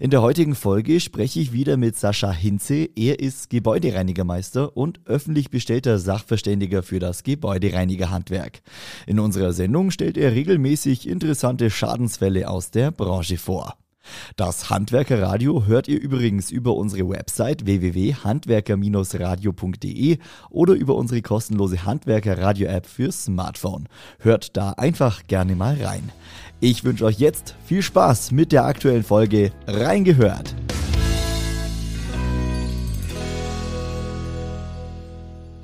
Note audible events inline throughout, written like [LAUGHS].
In der heutigen Folge spreche ich wieder mit Sascha Hinze. Er ist Gebäudereinigermeister und öffentlich bestellter Sachverständiger für das Gebäudereinigerhandwerk. In unserer Sendung stellt er regelmäßig interessante Schadensfälle aus der Branche vor. Das Handwerkerradio hört ihr übrigens über unsere Website www.handwerker-radio.de oder über unsere kostenlose Handwerkerradio-App für Smartphone. Hört da einfach gerne mal rein. Ich wünsche euch jetzt viel Spaß mit der aktuellen Folge Reingehört.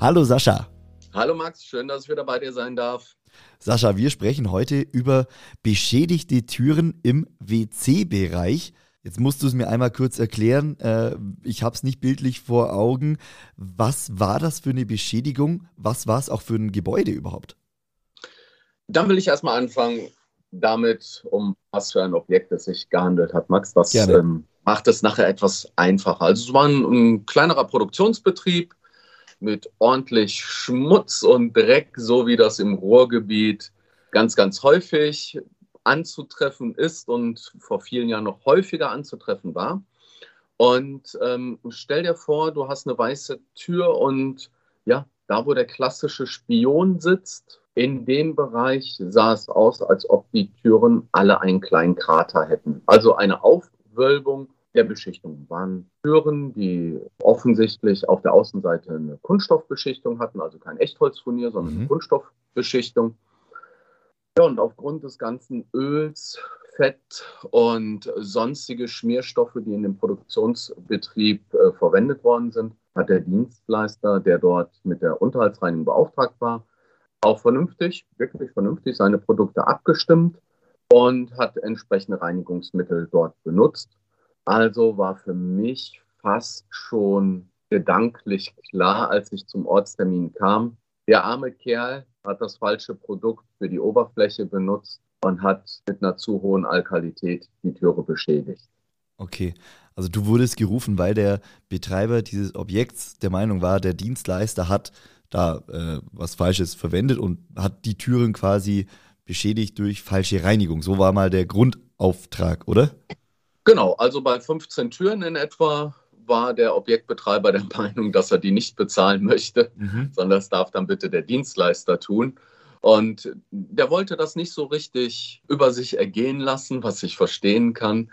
Hallo Sascha. Hallo Max, schön, dass ich wieder bei dir sein darf. Sascha, wir sprechen heute über beschädigte Türen im WC-Bereich. Jetzt musst du es mir einmal kurz erklären. Äh, ich habe es nicht bildlich vor Augen. Was war das für eine Beschädigung? Was war es auch für ein Gebäude überhaupt? Dann will ich erstmal anfangen damit, um was für ein Objekt es sich gehandelt hat, Max. Das ähm, macht es nachher etwas einfacher. Also es war ein, ein kleinerer Produktionsbetrieb mit ordentlich Schmutz und Dreck, so wie das im Ruhrgebiet ganz, ganz häufig anzutreffen ist und vor vielen Jahren noch häufiger anzutreffen war. Und ähm, stell dir vor, du hast eine weiße Tür und ja, da wo der klassische Spion sitzt, in dem Bereich sah es aus, als ob die Türen alle einen kleinen Krater hätten. Also eine Aufwölbung der Beschichtung waren Türen, die offensichtlich auf der Außenseite eine Kunststoffbeschichtung hatten, also kein Echtholzfurnier, sondern eine mhm. Kunststoffbeschichtung. Ja, und aufgrund des ganzen Öls, Fett und sonstige Schmierstoffe, die in dem Produktionsbetrieb äh, verwendet worden sind, hat der Dienstleister, der dort mit der Unterhaltsreinigung beauftragt war, auch vernünftig, wirklich vernünftig seine Produkte abgestimmt und hat entsprechende Reinigungsmittel dort benutzt. Also war für mich fast schon gedanklich klar, als ich zum Ortstermin kam. Der arme Kerl hat das falsche Produkt für die Oberfläche benutzt und hat mit einer zu hohen Alkalität die Türe beschädigt. Okay, also du wurdest gerufen, weil der Betreiber dieses Objekts der Meinung war, der Dienstleister hat da äh, was Falsches verwendet und hat die Türen quasi beschädigt durch falsche Reinigung. So war mal der Grundauftrag, oder? Genau, also bei 15 Türen in etwa war der Objektbetreiber [LAUGHS] der Meinung, dass er die nicht bezahlen möchte, mhm. sondern das darf dann bitte der Dienstleister tun. Und der wollte das nicht so richtig über sich ergehen lassen, was ich verstehen kann.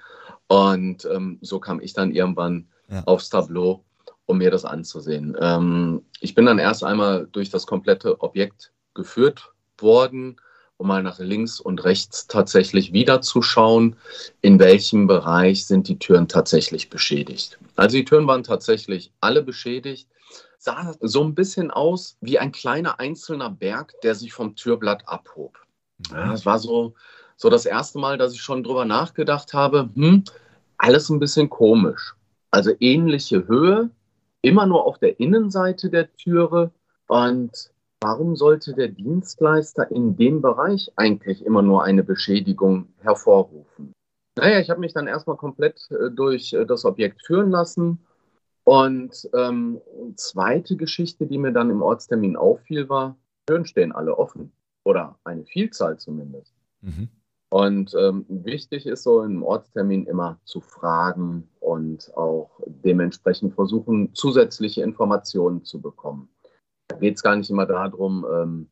Und ähm, so kam ich dann irgendwann ja. aufs Tableau, um mir das anzusehen. Ähm, ich bin dann erst einmal durch das komplette Objekt geführt worden um mal nach links und rechts tatsächlich wiederzuschauen, in welchem Bereich sind die Türen tatsächlich beschädigt. Also die Türen waren tatsächlich alle beschädigt, sah so ein bisschen aus wie ein kleiner einzelner Berg, der sich vom Türblatt abhob. Ja, es war so, so das erste Mal, dass ich schon drüber nachgedacht habe, hm, alles ein bisschen komisch. Also ähnliche Höhe, immer nur auf der Innenseite der Türe und Warum sollte der Dienstleister in dem Bereich eigentlich immer nur eine Beschädigung hervorrufen? Naja, ich habe mich dann erstmal komplett äh, durch äh, das Objekt führen lassen. Und ähm, zweite Geschichte, die mir dann im Ortstermin auffiel, war, Türen stehen alle offen. Oder eine Vielzahl zumindest. Mhm. Und ähm, wichtig ist so im Ortstermin immer zu fragen und auch dementsprechend versuchen, zusätzliche Informationen zu bekommen. Da geht es gar nicht immer darum, ähm,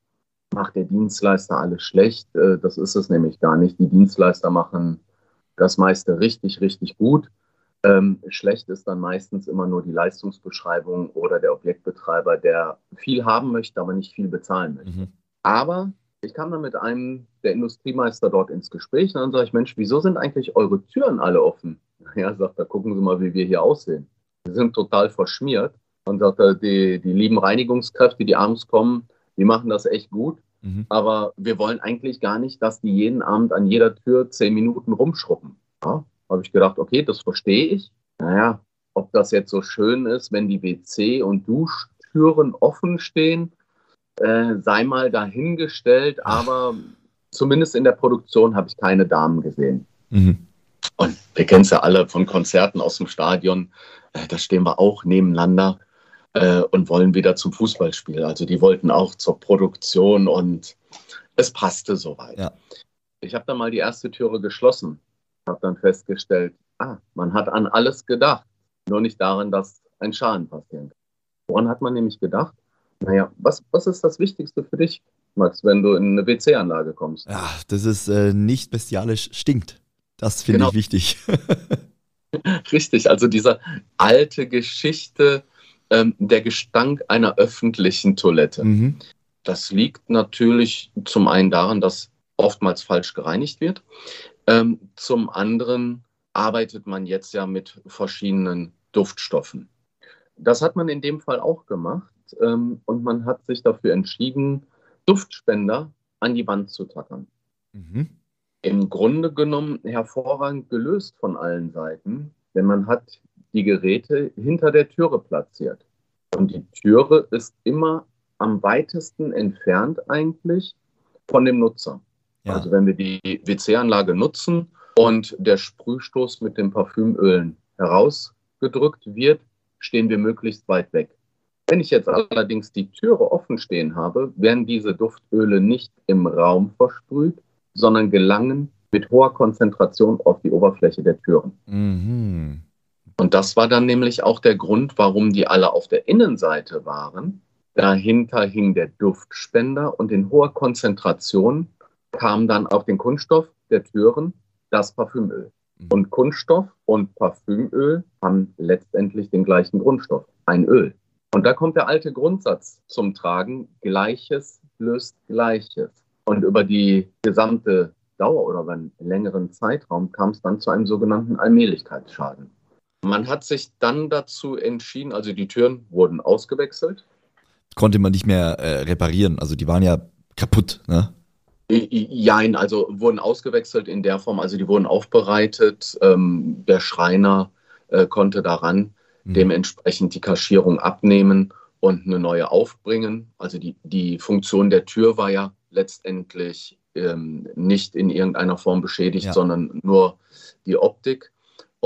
macht der Dienstleister alles schlecht. Äh, das ist es nämlich gar nicht. Die Dienstleister machen das meiste richtig, richtig gut. Ähm, schlecht ist dann meistens immer nur die Leistungsbeschreibung oder der Objektbetreiber, der viel haben möchte, aber nicht viel bezahlen möchte. Mhm. Aber ich kam dann mit einem der Industriemeister dort ins Gespräch und dann sage ich, Mensch, wieso sind eigentlich eure Türen alle offen? [LAUGHS] Ja, sagt er, gucken Sie mal, wie wir hier aussehen. Wir sind total verschmiert und sagte, die, die lieben Reinigungskräfte, die abends kommen, die machen das echt gut. Mhm. Aber wir wollen eigentlich gar nicht, dass die jeden Abend an jeder Tür zehn Minuten rumschruppen. Ja, habe ich gedacht, okay, das verstehe ich. Naja, ob das jetzt so schön ist, wenn die WC- und Duschtüren offen stehen, äh, sei mal dahingestellt, aber zumindest in der Produktion habe ich keine Damen gesehen. Mhm. Und wir kennen es ja alle von Konzerten aus dem Stadion, äh, da stehen wir auch nebeneinander äh, und wollen wieder zum Fußballspiel. Also die wollten auch zur Produktion und es passte soweit. Ja. Ich habe dann mal die erste Türe geschlossen, habe dann festgestellt, ah, man hat an alles gedacht, nur nicht daran, dass ein Schaden passieren kann. Woran hat man nämlich gedacht? Naja, was, was ist das Wichtigste für dich, Max, wenn du in eine WC-Anlage kommst? Ja, das ist äh, nicht bestialisch stinkt. Das finde genau. ich wichtig. [LAUGHS] Richtig, also diese alte Geschichte, ähm, der Gestank einer öffentlichen Toilette. Mhm. Das liegt natürlich zum einen daran, dass oftmals falsch gereinigt wird. Ähm, zum anderen arbeitet man jetzt ja mit verschiedenen Duftstoffen. Das hat man in dem Fall auch gemacht ähm, und man hat sich dafür entschieden, Duftspender an die Wand zu tackern. Mhm. Im Grunde genommen hervorragend gelöst von allen Seiten, denn man hat die Geräte hinter der Türe platziert. Und die Türe ist immer am weitesten entfernt eigentlich von dem Nutzer. Ja. Also wenn wir die WC-Anlage nutzen und der Sprühstoß mit den Parfümölen herausgedrückt wird, stehen wir möglichst weit weg. Wenn ich jetzt allerdings die Türe offen stehen habe, werden diese Duftöle nicht im Raum versprüht, sondern gelangen mit hoher Konzentration auf die Oberfläche der Türen. Mhm. Und das war dann nämlich auch der Grund, warum die alle auf der Innenseite waren. Dahinter hing der Duftspender und in hoher Konzentration kam dann auf den Kunststoff der Türen das Parfümöl. Mhm. Und Kunststoff und Parfümöl haben letztendlich den gleichen Grundstoff, ein Öl. Und da kommt der alte Grundsatz zum Tragen, Gleiches löst Gleiches. Und über die gesamte Dauer oder über einen längeren Zeitraum kam es dann zu einem sogenannten Allmählichkeitsschaden. Man hat sich dann dazu entschieden, also die Türen wurden ausgewechselt. Konnte man nicht mehr äh, reparieren, also die waren ja kaputt, ne? Jein, also wurden ausgewechselt in der Form, also die wurden aufbereitet. Ähm, der Schreiner äh, konnte daran mhm. dementsprechend die Kaschierung abnehmen und eine neue aufbringen. Also die, die Funktion der Tür war ja letztendlich ähm, nicht in irgendeiner Form beschädigt, ja. sondern nur die Optik.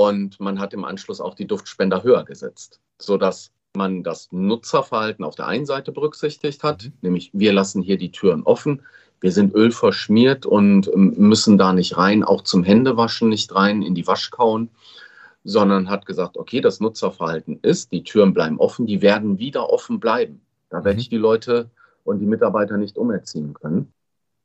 Und man hat im Anschluss auch die Duftspender höher gesetzt, sodass man das Nutzerverhalten auf der einen Seite berücksichtigt hat, mhm. nämlich wir lassen hier die Türen offen, wir sind ölverschmiert und ähm, müssen da nicht rein, auch zum Händewaschen nicht rein, in die Waschkauen, sondern hat gesagt, okay, das Nutzerverhalten ist, die Türen bleiben offen, die werden wieder offen bleiben. Da mhm. werde ich die Leute und die Mitarbeiter nicht umerziehen können.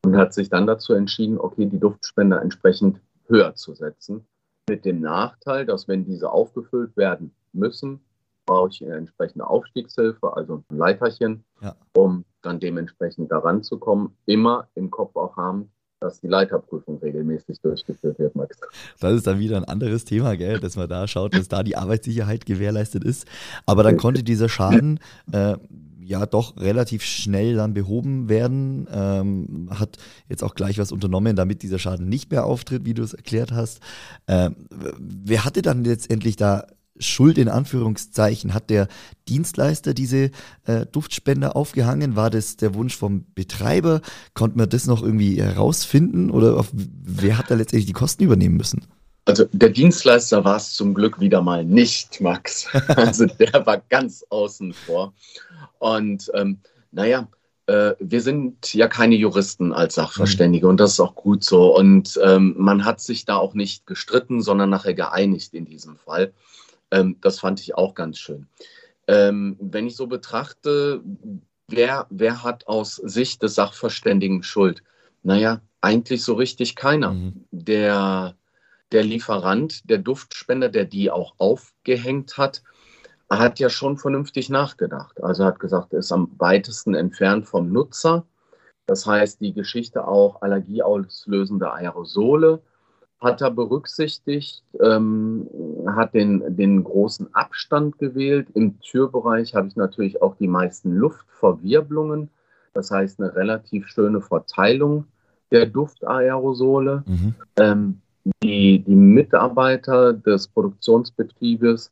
Und hat sich dann dazu entschieden, okay, die Duftspender entsprechend höher zu setzen mit dem Nachteil, dass wenn diese aufgefüllt werden müssen, brauche ich eine entsprechende Aufstiegshilfe, also ein Leiterchen, ja. um dann dementsprechend daran zu kommen. Immer im Kopf auch haben, dass die Leiterprüfung regelmäßig durchgeführt wird, Max. Das ist dann wieder ein anderes Thema, gell? dass man da schaut, dass da die Arbeitssicherheit gewährleistet ist. Aber dann konnte dieser Schaden äh, ja doch relativ schnell dann behoben werden. Ähm, hat jetzt auch gleich was unternommen, damit dieser Schaden nicht mehr auftritt, wie du es erklärt hast. Ähm, wer hatte dann letztendlich da Schuld in Anführungszeichen? Hat der Dienstleister diese äh, Duftspender aufgehangen? War das der Wunsch vom Betreiber? Konnte man das noch irgendwie herausfinden? Oder auf, wer hat da letztendlich die Kosten übernehmen müssen? Also der Dienstleister war es zum Glück wieder mal nicht, Max. [LAUGHS] Also der war ganz außen vor. Und ähm, naja, äh, wir sind ja keine Juristen als Sachverständige mhm. und das ist auch gut so. Und ähm, man hat sich da auch nicht gestritten, sondern nachher geeinigt in diesem Fall. Ähm, das fand ich auch ganz schön. Ähm, wenn ich so betrachte, wer, wer hat aus Sicht des Sachverständigen Schuld? Naja, eigentlich so richtig keiner. Mhm. Der, der Lieferant, der Duftspender, der die auch aufgehängt hat, hat ja schon vernünftig nachgedacht. Also hat gesagt, er ist am weitesten entfernt vom Nutzer. Das heißt, die Geschichte auch allergieauslösende Aerosole hat er berücksichtigt, ähm, hat den, den großen Abstand gewählt. Im Türbereich habe ich natürlich auch die meisten Luftverwirbelungen. Das heißt, eine relativ schöne Verteilung der Duftaerosole. Mhm. Ähm, die, die Mitarbeiter des Produktionsbetriebes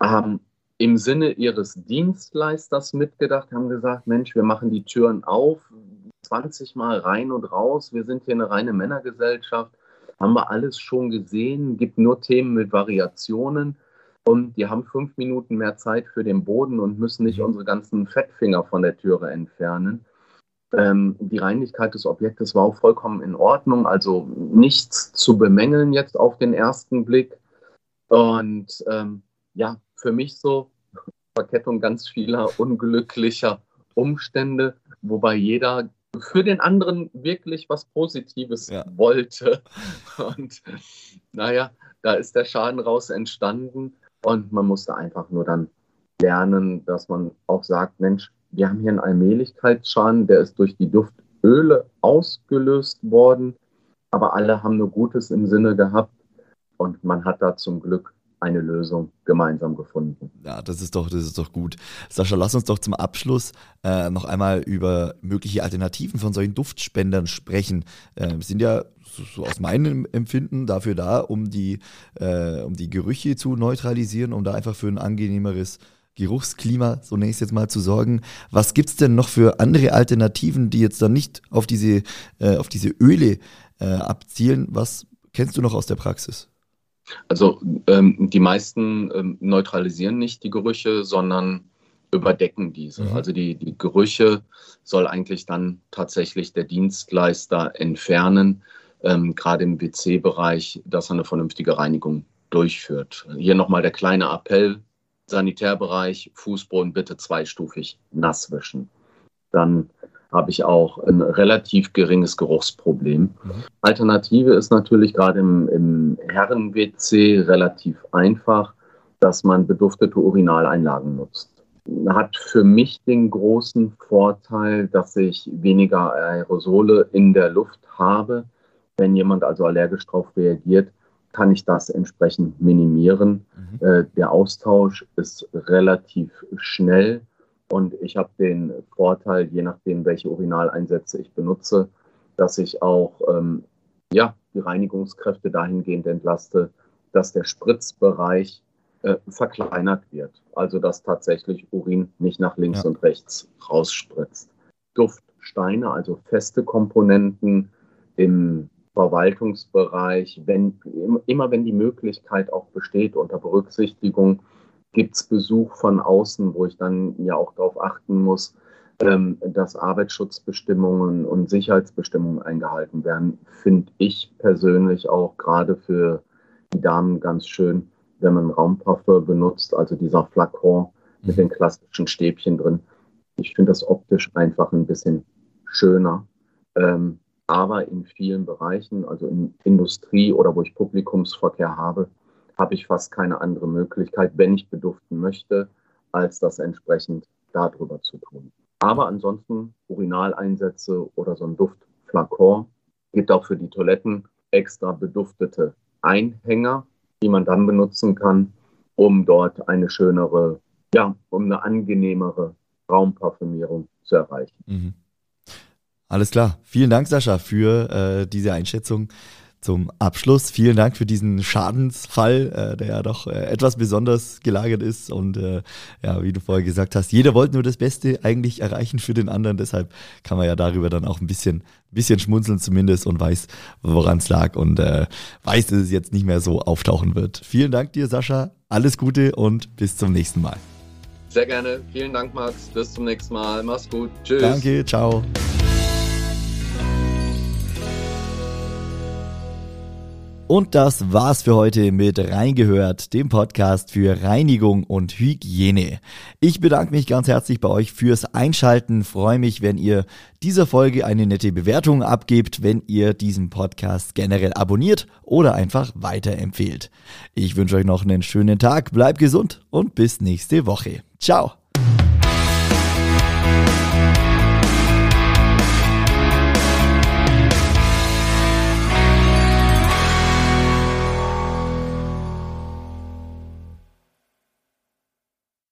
haben im Sinne ihres Dienstleisters mitgedacht, haben gesagt, Mensch, wir machen die Türen auf, 20 Mal rein und raus, wir sind hier eine reine Männergesellschaft, haben wir alles schon gesehen, gibt nur Themen mit Variationen und die haben fünf Minuten mehr Zeit für den Boden und müssen nicht mhm. unsere ganzen Fettfinger von der Türe entfernen. Ähm, die Reinlichkeit des Objektes war auch vollkommen in Ordnung, also nichts zu bemängeln jetzt auf den ersten Blick. Und ähm, ja, für mich so [LAUGHS] Verkettung ganz vieler unglücklicher Umstände, wobei jeder für den anderen wirklich was Positives ja. wollte. [LAUGHS] Und naja, da ist der Schaden raus entstanden und man musste einfach nur dann lernen, dass man auch sagt, Mensch, wir haben hier einen Allmählichkeitsschaden, der ist durch die Duftöle ausgelöst worden, aber alle haben nur Gutes im Sinne gehabt und man hat da zum Glück eine Lösung gemeinsam gefunden. Ja, das ist doch, das ist doch gut. Sascha, lass uns doch zum Abschluss äh, noch einmal über mögliche Alternativen von solchen Duftspendern sprechen. Äh, sind ja so aus meinem Empfinden dafür da, um die, äh, um die Gerüche zu neutralisieren, um da einfach für ein angenehmeres Geruchsklima, so nenne ich es jetzt mal, zu sorgen. Was gibt es denn noch für andere Alternativen, die jetzt dann nicht auf diese, äh, auf diese Öle äh, abzielen? Was kennst du noch aus der Praxis? Also ähm, die meisten ähm, neutralisieren nicht die Gerüche, sondern überdecken diese. Mhm. Also die, die Gerüche soll eigentlich dann tatsächlich der Dienstleister entfernen, ähm, gerade im WC-Bereich, dass er eine vernünftige Reinigung durchführt. Hier nochmal der kleine Appell, Sanitärbereich, Fußboden bitte zweistufig nass wischen. Dann habe ich auch ein relativ geringes Geruchsproblem. Mhm. Alternative ist natürlich gerade im, im Herren-WC relativ einfach, dass man beduftete Urinaleinlagen nutzt. Hat für mich den großen Vorteil, dass ich weniger Aerosole in der Luft habe. Wenn jemand also allergisch darauf reagiert, kann ich das entsprechend minimieren. Mhm. Äh, der Austausch ist relativ schnell und ich habe den Vorteil, je nachdem, welche Urinaleinsätze ich benutze, dass ich auch ähm, ja, die Reinigungskräfte dahingehend entlaste, dass der Spritzbereich äh, verkleinert wird. Also dass tatsächlich Urin nicht nach links ja. und rechts rausspritzt. Duftsteine, also feste Komponenten im Verwaltungsbereich, wenn, immer wenn die Möglichkeit auch besteht, unter Berücksichtigung gibt es Besuch von außen, wo ich dann ja auch darauf achten muss, ähm, dass Arbeitsschutzbestimmungen und Sicherheitsbestimmungen eingehalten werden, finde ich persönlich auch gerade für die Damen ganz schön, wenn man Raumparfum benutzt, also dieser Flakon mit den klassischen Stäbchen drin. Ich finde das optisch einfach ein bisschen schöner. Ähm, aber in vielen Bereichen, also in Industrie oder wo ich Publikumsverkehr habe, habe ich fast keine andere Möglichkeit, wenn ich beduften möchte, als das entsprechend darüber zu tun. Aber ansonsten Urinaleinsätze oder so ein Duftflakon gibt auch für die Toiletten extra beduftete Einhänger, die man dann benutzen kann, um dort eine schönere, ja, um eine angenehmere Raumparfümierung zu erreichen. Mhm. Alles klar. Vielen Dank, Sascha, für äh, diese Einschätzung zum Abschluss. Vielen Dank für diesen Schadensfall, äh, der ja doch äh, etwas besonders gelagert ist. Und äh, ja, wie du vorher gesagt hast, jeder wollte nur das Beste eigentlich erreichen für den anderen. Deshalb kann man ja darüber dann auch ein bisschen, bisschen schmunzeln zumindest und weiß, woran es lag und äh, weiß, dass es jetzt nicht mehr so auftauchen wird. Vielen Dank dir, Sascha. Alles Gute und bis zum nächsten Mal. Sehr gerne. Vielen Dank, Max. Bis zum nächsten Mal. Mach's gut. Tschüss. Danke. Ciao. Und das war's für heute mit Reingehört, dem Podcast für Reinigung und Hygiene. Ich bedanke mich ganz herzlich bei euch fürs Einschalten, freue mich, wenn ihr dieser Folge eine nette Bewertung abgebt, wenn ihr diesen Podcast generell abonniert oder einfach weiterempfehlt. Ich wünsche euch noch einen schönen Tag, bleibt gesund und bis nächste Woche. Ciao!